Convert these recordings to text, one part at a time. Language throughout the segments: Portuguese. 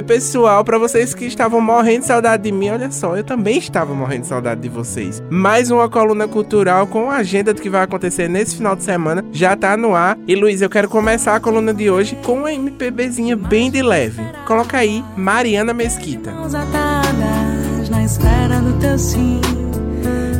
Oi, pessoal, para vocês que estavam morrendo de saudade de mim, olha só, eu também estava morrendo de saudade de vocês. Mais uma coluna cultural com a agenda do que vai acontecer nesse final de semana já tá no ar. E Luiz, eu quero começar a coluna de hoje com uma MPBzinha bem de leve. Coloca aí Mariana Mesquita. na espera do teu sim.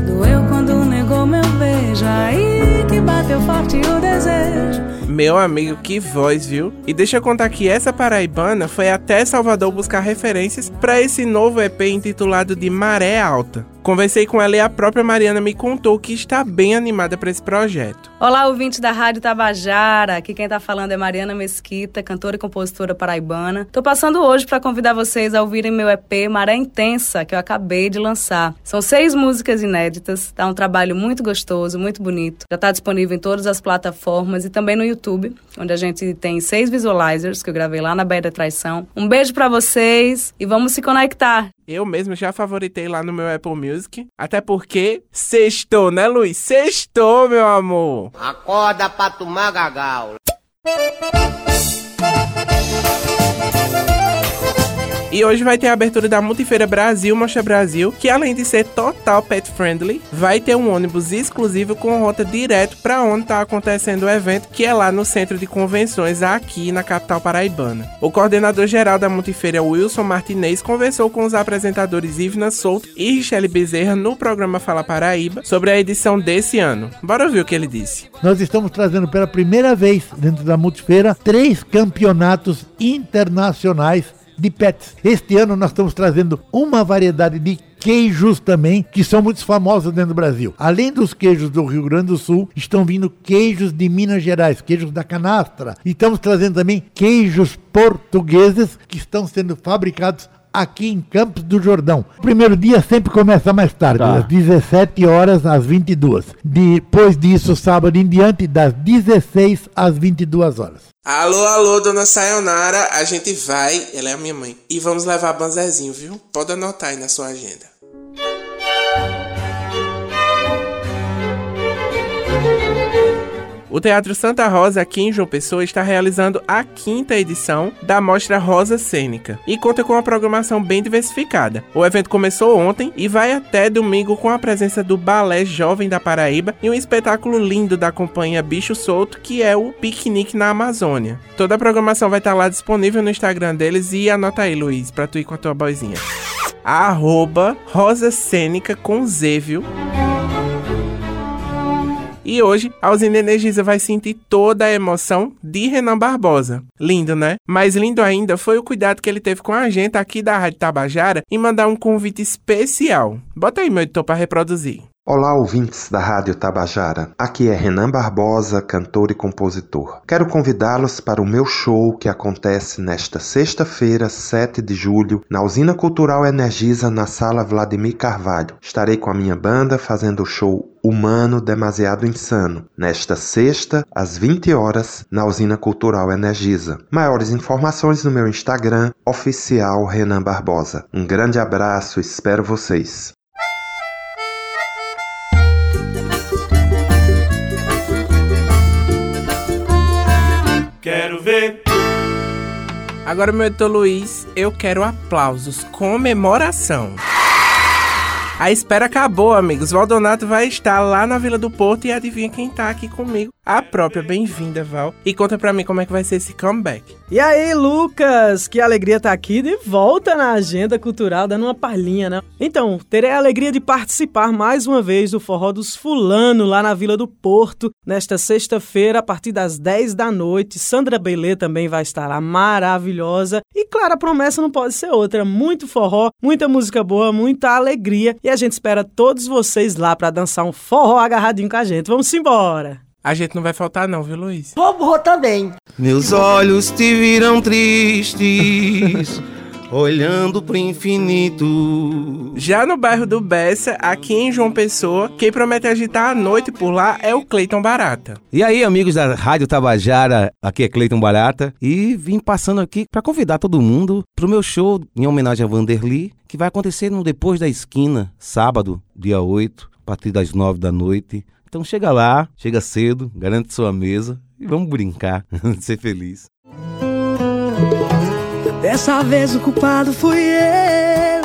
Doeu quando negou meu beijo, aí que forte o desejo. Meu amigo, que voz, viu? E deixa eu contar que essa paraibana foi até Salvador buscar referências para esse novo EP intitulado de Maré Alta. Conversei com ela e a própria Mariana me contou que está bem animada para esse projeto. Olá, ouvintes da Rádio Tabajara. Aqui quem está falando é Mariana Mesquita, cantora e compositora paraibana. Tô passando hoje para convidar vocês a ouvirem meu EP Maré Intensa, que eu acabei de lançar. São seis músicas inéditas, tá um trabalho muito gostoso, muito bonito. Já está disponível em todas as plataformas e também no YouTube, onde a gente tem seis visualizers que eu gravei lá na Baía da Traição. Um beijo para vocês e vamos se conectar. Eu mesmo já favoritei lá no meu Apple Music. Até porque sextou, né, Luiz? Sextou, meu amor. Acorda pra tomar gagal. E hoje vai ter a abertura da Multifeira Brasil Mostra Brasil, que além de ser total pet friendly, vai ter um ônibus exclusivo com rota direto para onde está acontecendo o evento, que é lá no Centro de Convenções, aqui na capital paraibana. O coordenador geral da Multifeira, Wilson Martinez, conversou com os apresentadores Ivna Souto e Richelle Bezerra no programa Fala Paraíba sobre a edição desse ano. Bora ver o que ele disse. Nós estamos trazendo pela primeira vez dentro da Multifeira três campeonatos internacionais de pets. Este ano nós estamos trazendo uma variedade de queijos também, que são muito famosos dentro do Brasil. Além dos queijos do Rio Grande do Sul, estão vindo queijos de Minas Gerais, queijos da canastra. E estamos trazendo também queijos portugueses que estão sendo fabricados aqui em Campos do Jordão. O primeiro dia sempre começa mais tarde, tá. das 17 horas às 22. Depois disso, sábado em diante, das 16 às 22 horas. Alô, alô, dona Sayonara, a gente vai, ela é a minha mãe, e vamos levar Banzezinho, viu? Pode anotar aí na sua agenda. O Teatro Santa Rosa, aqui em João Pessoa, está realizando a quinta edição da Mostra Rosa Cênica e conta com uma programação bem diversificada. O evento começou ontem e vai até domingo com a presença do Balé Jovem da Paraíba e um espetáculo lindo da companhia Bicho Solto, que é o Piquenique na Amazônia. Toda a programação vai estar lá disponível no Instagram deles e anota aí, Luiz, pra tu ir com a tua boizinha. Arroba Rosa Cênica com Z, viu? E hoje, a usina Energisa vai sentir toda a emoção de Renan Barbosa. Lindo, né? Mais lindo ainda foi o cuidado que ele teve com a gente aqui da Rádio Tabajara em mandar um convite especial. Bota aí, meu editor, para reproduzir. Olá, ouvintes da Rádio Tabajara. Aqui é Renan Barbosa, cantor e compositor. Quero convidá-los para o meu show que acontece nesta sexta-feira, 7 de julho, na Usina Cultural Energisa, na Sala Vladimir Carvalho. Estarei com a minha banda fazendo o show Humano Demasiado Insano, nesta sexta, às 20 horas, na Usina Cultural Energisa. Maiores informações no meu Instagram, oficial Renan Barbosa. Um grande abraço, espero vocês. Quero ver. Agora, meu editor Luiz, eu quero aplausos, comemoração. A espera acabou, amigos. Valdonato vai estar lá na Vila do Porto e adivinha quem tá aqui comigo? A própria. Bem-vinda, Val. E conta pra mim como é que vai ser esse comeback. E aí, Lucas? Que alegria estar tá aqui de volta na agenda cultural, dando uma palhinha, né? Então, terei a alegria de participar mais uma vez do Forró dos Fulano lá na Vila do Porto, nesta sexta-feira, a partir das 10 da noite. Sandra Belê também vai estar lá, maravilhosa. E claro, a promessa não pode ser outra. Muito forró, muita música boa, muita alegria. E a gente espera todos vocês lá para dançar um forró agarradinho com a gente. Vamos embora! A gente não vai faltar não, viu, Luiz? Vou também. Meus olhos te viram tristes. olhando pro infinito. Já no bairro do Bessa, aqui em João Pessoa, quem promete agitar a noite por lá é o Cleiton Barata. E aí, amigos da Rádio Tabajara, aqui é Cleiton Barata e vim passando aqui para convidar todo mundo pro meu show em homenagem a Vanderly, que vai acontecer no Depois da Esquina, sábado, dia 8, a partir das 9 da noite. Então chega lá, chega cedo, garante sua mesa e vamos brincar, ser feliz. Dessa vez o culpado fui eu.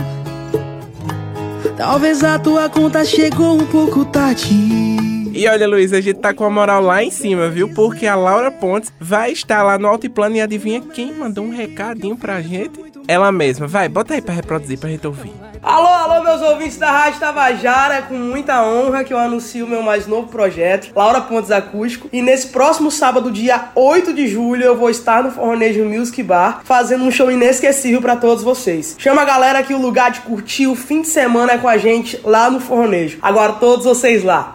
Talvez a tua conta chegou um pouco tarde. E olha, Luiz, a gente tá com a moral lá em cima, viu? Porque a Laura Pontes vai estar lá no Altiplano e adivinha quem mandou um recadinho pra gente? Ela mesma. Vai, bota aí pra reproduzir pra gente ouvir. Alô, alô, meus ouvintes da Rádio Tabajara, é com muita honra que eu anuncio o meu mais novo projeto, Laura Pontes Acústico. E nesse próximo sábado, dia 8 de julho, eu vou estar no Fornejo Music Bar, fazendo um show inesquecível para todos vocês. Chama a galera que o lugar de curtir o fim de semana é com a gente lá no Fornejo. Agora todos vocês lá.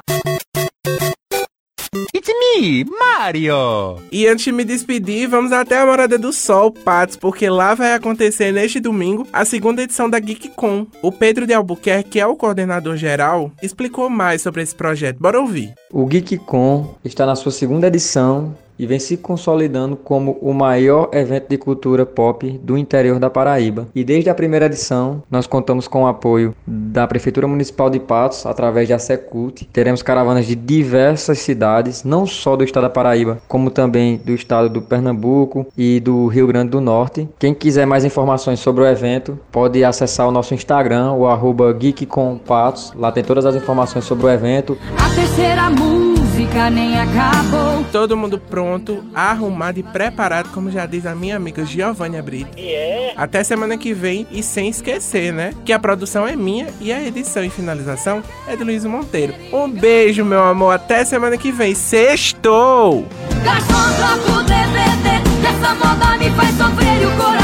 Mario! E antes de me despedir, vamos até a Morada do Sol, Patos, porque lá vai acontecer neste domingo a segunda edição da GeekCon. O Pedro de Albuquerque, que é o coordenador geral, explicou mais sobre esse projeto. Bora ouvir. O GeekCon está na sua segunda edição e vem se consolidando como o maior evento de cultura pop do interior da Paraíba. E desde a primeira edição, nós contamos com o apoio da Prefeitura Municipal de Patos, através da Secult. Teremos caravanas de diversas cidades, não só do estado da Paraíba, como também do estado do Pernambuco e do Rio Grande do Norte. Quem quiser mais informações sobre o evento, pode acessar o nosso Instagram, o arroba GeekComPatos. Lá tem todas as informações sobre o evento. A terceira música nem acabou. Todo mundo pronto, arrumado e preparado, como já diz a minha amiga Giovanna Brito. Até semana que vem e sem esquecer, né? Que a produção é minha e a edição e finalização é de Luiz Monteiro. Um beijo, meu amor. Até semana que vem. Sextou! Garçom, troca o DVD. Essa moda me faz sofrer e o coração